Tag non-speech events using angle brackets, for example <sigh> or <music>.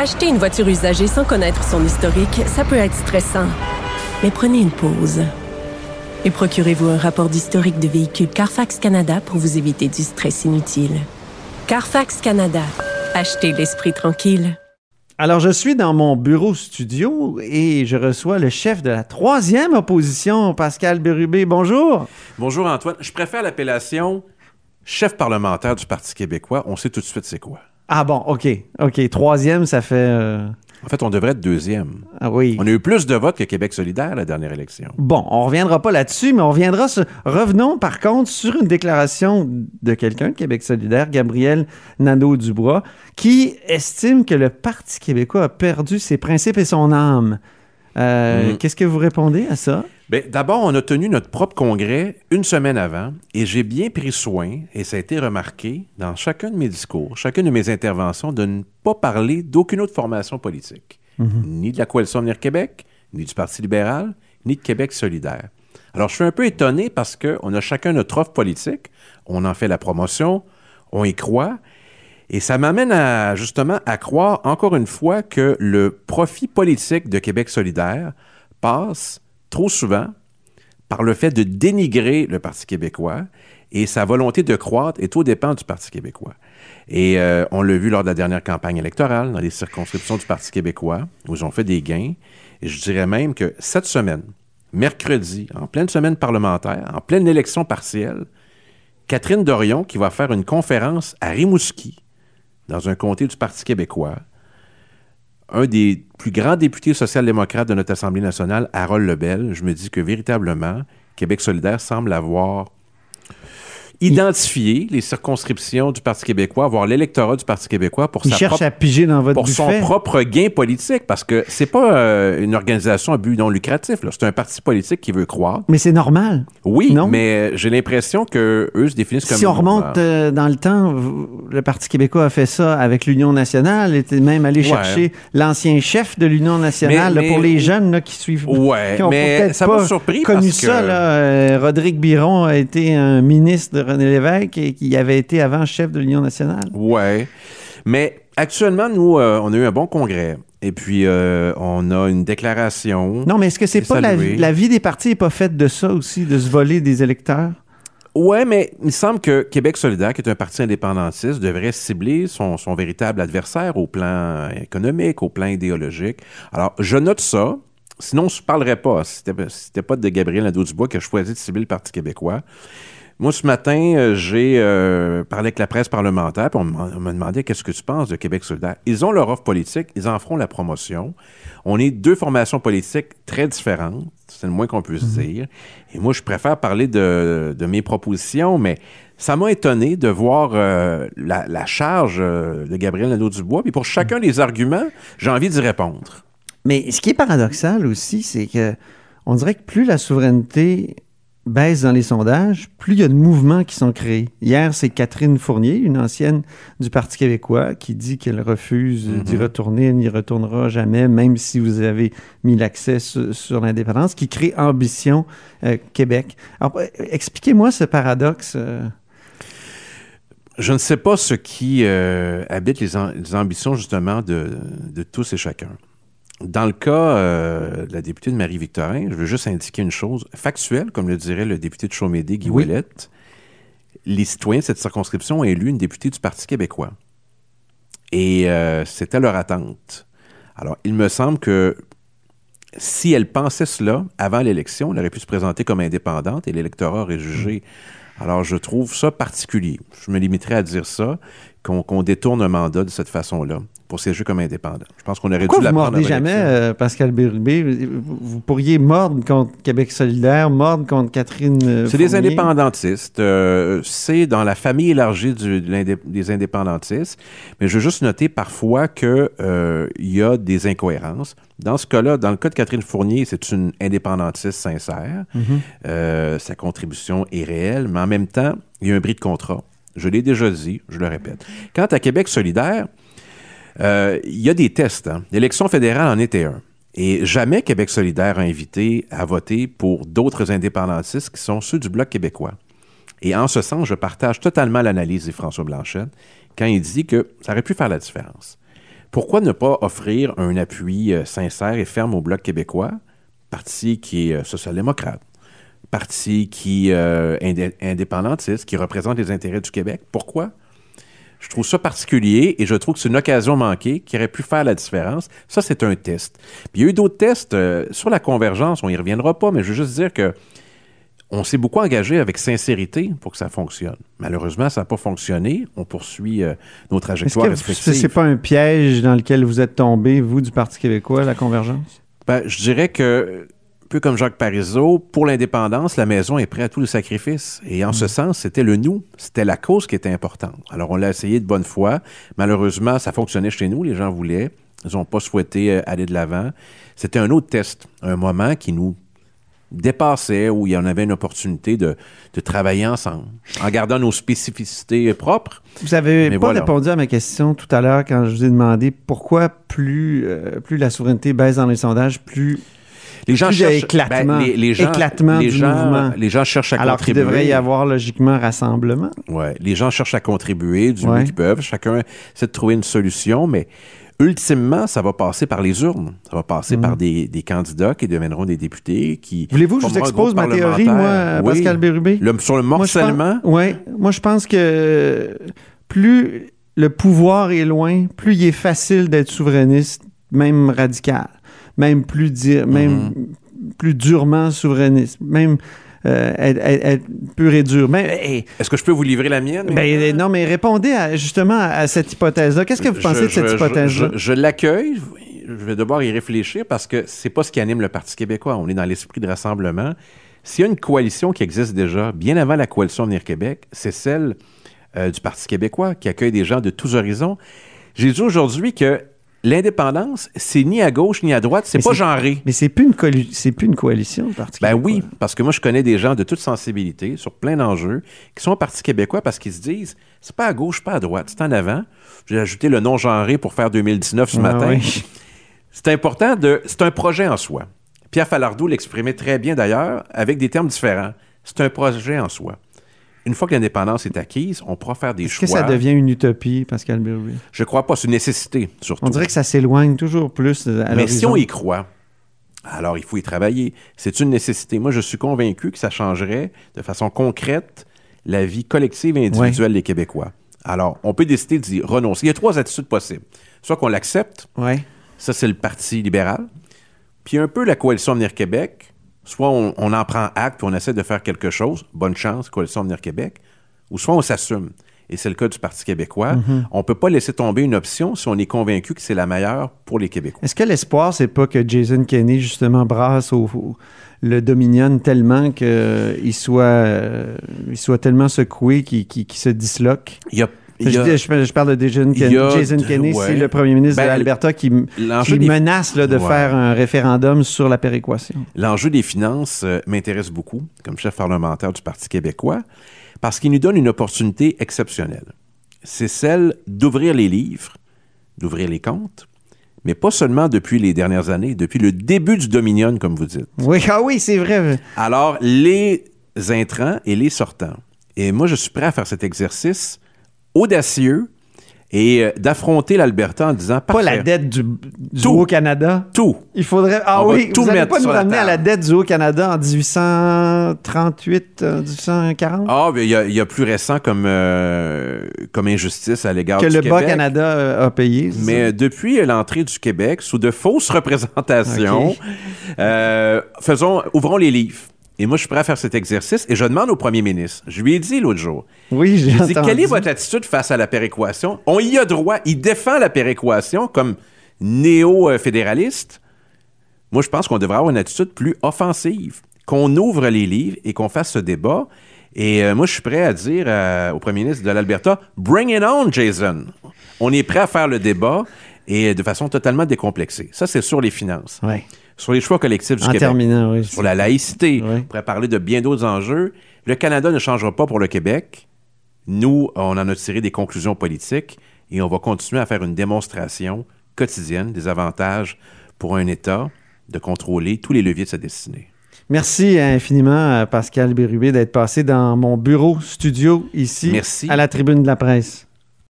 Acheter une voiture usagée sans connaître son historique, ça peut être stressant. Mais prenez une pause. Et procurez-vous un rapport d'historique de véhicule Carfax Canada pour vous éviter du stress inutile. Carfax Canada. Achetez l'esprit tranquille. Alors, je suis dans mon bureau studio et je reçois le chef de la troisième opposition, Pascal Bérubé. Bonjour. Bonjour Antoine. Je préfère l'appellation chef parlementaire du Parti québécois. On sait tout de suite c'est quoi. Ah bon, OK. OK. Troisième, ça fait. euh, En fait, on devrait être deuxième. Ah oui. On a eu plus de votes que Québec solidaire à la dernière élection. Bon, on reviendra pas là-dessus, mais on reviendra sur... Revenons par contre sur une déclaration de quelqu'un de Québec solidaire, Gabriel Nadeau-Dubois, qui estime que le Parti québécois a perdu ses principes et son âme. Euh, Mhm. Qu'est-ce que vous répondez à ça? Bien, D'abord, on a tenu notre propre congrès une semaine avant et j'ai bien pris soin, et ça a été remarqué dans chacun de mes discours, chacune de mes interventions, de ne pas parler d'aucune autre formation politique, ni de la Coalition Avenir Québec, ni du Parti libéral, ni de Québec solidaire. Alors, je suis un peu étonné parce qu'on a chacun notre offre politique, on en fait la promotion, on y croit, et ça m'amène à, justement, à croire encore une fois que le profit politique de Québec solidaire passe trop souvent par le fait de dénigrer le Parti québécois et sa volonté de croître est au dépend du Parti québécois. Et euh, on l'a vu lors de la dernière campagne électorale, dans les circonscriptions du Parti québécois, où ils ont fait des gains. Et je dirais même que cette semaine, mercredi, en pleine semaine parlementaire, en pleine élection partielle, Catherine Dorion, qui va faire une conférence à Rimouski, dans un comté du Parti québécois, un des plus grands députés social-démocrates de notre Assemblée nationale, Harold Lebel, je me dis que véritablement, Québec solidaire semble avoir identifié les circonscriptions du Parti québécois, avoir l'électorat du Parti québécois pour, Il sa cherche propre- à piger dans votre pour son propre gain politique, parce que c'est pas euh, une organisation à but non lucratif, c'est un parti politique qui veut croire. Mais c'est normal. Oui, Non? mais j'ai l'impression que eux se définissent comme... Si on remonte euh, dans le temps, le Parti québécois a fait ça avec l'Union nationale, était même allé Ouais. chercher l'ancien chef de l'Union nationale Mais- là, pour les jeunes là, qui suivent. Ouais, qui ont mais ça m'a surpris connu parce que- ça. Là, Euh, Rodrigue Biron a été un ministre de René Lévesque et qui avait été avant chef de l'Union nationale? Ouais. Mais actuellement, nous, euh, on a eu un bon congrès. Et puis, euh, on a une déclaration. Non, mais est-ce que c'est pas la, la vie des partis n'est pas faite de ça aussi, de se voler des électeurs? Ouais, mais il me semble que Québec solidaire, qui est un parti indépendantiste, devrait cibler son, son véritable adversaire au plan économique, au plan idéologique. Alors, je note ça. Sinon, je ne parlerais pas. Si C'était c'était pas de Gabriel Nadeau-Dubois que je choisi de cibler le Parti québécois. Moi, ce matin, euh, j'ai euh, parlé avec la presse parlementaire, puis on m'a- demandé qu'est-ce que tu penses de Québec solidaire? Ils ont leur offre politique, ils en feront la promotion. On est deux formations politiques très différentes, c'est le moins qu'on puisse dire. Et moi, je préfère parler de, de mes propositions, mais ça m'a étonné de voir euh, la, la charge euh, de Gabriel Nadeau-Dubois. Puis pour chacun des arguments, j'ai envie d'y répondre. Mais ce qui est paradoxal aussi, c'est que on dirait que plus la souveraineté baisse dans les sondages, plus il y a de mouvements qui sont créés. Hier, c'est Catherine Fournier, une ancienne du Parti québécois, qui dit qu'elle refuse d'y retourner, elle n'y retournera jamais, même si vous avez mis l'accès sur, sur l'indépendance, qui crée Ambition euh, Québec. Alors, euh, expliquez-moi ce paradoxe. euh. Je ne sais pas ce qui euh, habite les, am- les ambitions justement de, de tous et chacun. Dans le cas euh, de la députée de Marie-Victorin, je veux juste indiquer une chose factuelle, comme le dirait le député de Chaumédé, Guy Oui. Ouellette. Les citoyens de cette circonscription ont élu une députée du Parti québécois. Et euh, c'était leur attente. Alors, il me semble que si elle pensait cela avant l'élection, elle aurait pu se présenter comme indépendante et l'électorat aurait jugé. Alors, je trouve ça particulier. Je me limiterai à dire ça, qu'on qu'on détourne un mandat de cette façon-là pour siéger comme indépendant. Je pense qu'on aurait Pourquoi dû vous la prendre mordez avant jamais, euh, Pascal Bérubé? Vous vous pourriez mordre contre Québec solidaire, mordre contre Catherine euh, C'est des indépendantistes. euh, c'est dans la famille élargie du- de l'indé- des indépendantistes. Mais je veux juste noter parfois qu'il y a des incohérences. Dans ce cas-là, dans le cas de Catherine Fournier, c'est une indépendantiste sincère. Euh, sa contribution est réelle, mais en même temps, il y a un bris de contrat. Je l'ai déjà dit, je le répète. Quant à Québec solidaire, euh, il y a des tests. hein. L'élection fédérale en était un. Et jamais Québec solidaire a invité à voter pour d'autres indépendantistes qui sont ceux du Bloc québécois. Et en ce sens, je partage totalement l'analyse de François Blanchette quand il dit que ça aurait pu faire la différence. Pourquoi ne pas offrir un appui euh, sincère et ferme au Bloc québécois, parti qui est euh, social-démocrate, parti qui est indé- indépendantiste, qui représente les intérêts du Québec? Pourquoi? Je trouve ça particulier et je trouve que c'est une occasion manquée qui aurait pu faire la différence. Ça, c'est un test. Puis il y a eu d'autres tests euh, sur la convergence, on y reviendra pas, mais je veux juste dire que on s'est beaucoup engagé avec sincérité pour que ça fonctionne. Malheureusement, ça n'a pas fonctionné. On poursuit euh, nos Est-ce trajectoires que respectives. c'est pas un piège dans lequel vous êtes tombé, vous, du Parti québécois, la convergence? Ben, je dirais que, peu comme Jacques Parizeau, pour l'indépendance, la maison est prête à tous les sacrifices. Et en ce sens, c'était le nous, c'était la cause qui était importante. Alors, on l'a essayé de bonne foi. Malheureusement, ça fonctionnait chez nous, les gens voulaient. Ils n'ont pas souhaité euh, aller de l'avant. C'était un autre test, un moment qui nous dépassait, où il y en avait une opportunité de, de travailler ensemble, en gardant nos spécificités propres. Vous avez Mais pas voilà. répondu à ma question tout à l'heure quand je vous ai demandé pourquoi plus, euh, plus la souveraineté baisse dans les sondages, plus Les gens Plus cherchent éclatement, ben, les, les gens, éclatement les du gens, mouvement. Les gens cherchent à alors qu'il contribuer. devrait y avoir logiquement rassemblement. Ouais, les gens cherchent à contribuer du Ouais. mieux qu'ils peuvent. Chacun essaie de trouver une solution, mais ultimement, ça va passer par les urnes. Ça va passer Mhm. par des, des candidats qui deviendront des députés. qui Voulez-vous que je vous expose ma théorie, moi. Oui. Pascal Bérubé? Le- sur le morcellement, Oui, moi je pense que plus le pouvoir est loin, plus il est facile d'être souverainiste, même radical, même plus dire, même Mhm. plus durement souverainiste, même euh, être, être- être pur et dur. Hey, est-ce que je peux vous livrer la mienne? ben, non, mais répondez à- justement à cette hypothèse-là. Qu'est-ce que vous pensez Je- de cette hypothèse-là? Je, je l'accueille. Je vais devoir y réfléchir parce que c'est pas ce qui anime le Parti québécois. On est dans l'esprit de rassemblement. S'il y a une coalition qui existe déjà, bien avant la coalition Venir Québec, c'est celle euh, du Parti québécois qui accueille des gens de tous horizons. J'ai dit aujourd'hui que l'indépendance, c'est ni à gauche ni à droite, c'est pas genré. Mais c'est plus une c'est plus une coalition, le Parti Ben oui, parce que moi, je connais des gens de toute sensibilité sur plein d'enjeux qui sont au Parti québécois parce qu'ils se disent c'est pas à gauche, pas à droite, c'est en avant. J'ai ajouté le non genré pour faire 2019 ce Ah matin. oui. C'est important de. C'est un projet en soi. Pierre Falardeau l'exprimait très bien d'ailleurs, avec des termes différents. C'est un projet en soi. Une fois que l'indépendance est acquise, on pourra faire des Est-ce choix. que ça devient une utopie, Pascal Bérubé? Je crois pas, c'est une nécessité, surtout. On dirait que ça s'éloigne toujours plus à Mais si on y croit, alors il faut y travailler. C'est une nécessité. Moi, je suis convaincu que ça changerait de façon concrète la vie collective et individuelle des Québécois. Alors, on peut décider d'y renoncer. Il y a trois attitudes possibles. Soit qu'on l'accepte, Ouais. ça c'est le Parti libéral, puis un peu la coalition Avenir Québec, soit on, on en prend acte, puis on essaie de faire quelque chose, bonne chance, coalition Avenir Québec, ou soit on s'assume. Et c'est le cas du Parti québécois. On ne peut pas laisser tomber une option si on est convaincu que c'est la meilleure pour les Québécois. Est-ce que l'espoir, c'est pas que Jason Kenney, justement, brasse au, au- le Dominion tellement qu'il soit, euh, il soit tellement secoué qu'il se disloque? Il y a, Je, a- dis- je- je parle de Jason, Kenney, ouais. c'est le premier ministre Ben, de l'Alberta qui, des- menace là, de Ouais. faire un référendum sur la péréquation. L'enjeu des finances euh, m'intéresse beaucoup comme chef parlementaire du Parti québécois parce qu'il nous donne une opportunité exceptionnelle. C'est celle d'ouvrir les livres, d'ouvrir les comptes, mais pas seulement depuis les dernières années, depuis le début du Dominion, comme vous dites. Oui, ah oui, c'est vrai. Alors, les intrants et les sortants. Et moi, je suis prêt à faire cet exercice audacieux et euh, d'affronter l'alberta en disant Pas la dette du, du Tout. Haut-Canada? Tout. Il faudrait. Ah On oui, tout vous mettre pas nous ramener à la dette du Haut-Canada en 1838, euh, 1840? Ah, mais il y, a- il y a plus récent comme, euh, comme injustice à l'égard que du le Québec. Bas-Canada euh, a payé. Mais depuis l'entrée du Québec, sous de fausses <laughs> représentations, euh, faisons, ouvrons les livres. Et moi, je suis prêt à faire cet exercice et je demande au premier ministre. Je lui ai dit l'autre jour. Oui, j'ai dit, entendu. quelle est votre attitude face à la péréquation? On y a droit. Il défend la péréquation comme néo-fédéraliste. Moi, je pense qu'on devrait avoir une attitude plus offensive, qu'on ouvre les livres et qu'on fasse ce débat. Et euh, moi, je suis prêt à dire euh, au premier ministre de l'Alberta, bring it on, Jason. On est prêt à faire le débat et de façon totalement décomplexée. Ça, c'est sur les finances. Ouais. Sur les choix collectifs du En Québec terminant, oui. sur la laïcité. Oui. On pourrait parler de bien d'autres enjeux. Le Canada ne changera pas pour le Québec. Nous, on en a tiré des conclusions politiques et on va continuer à faire une démonstration quotidienne des avantages pour un État de contrôler tous les leviers de sa destinée. Merci infiniment à Pascal Bérubé d'être passé dans mon bureau studio ici Merci. à la tribune de la presse.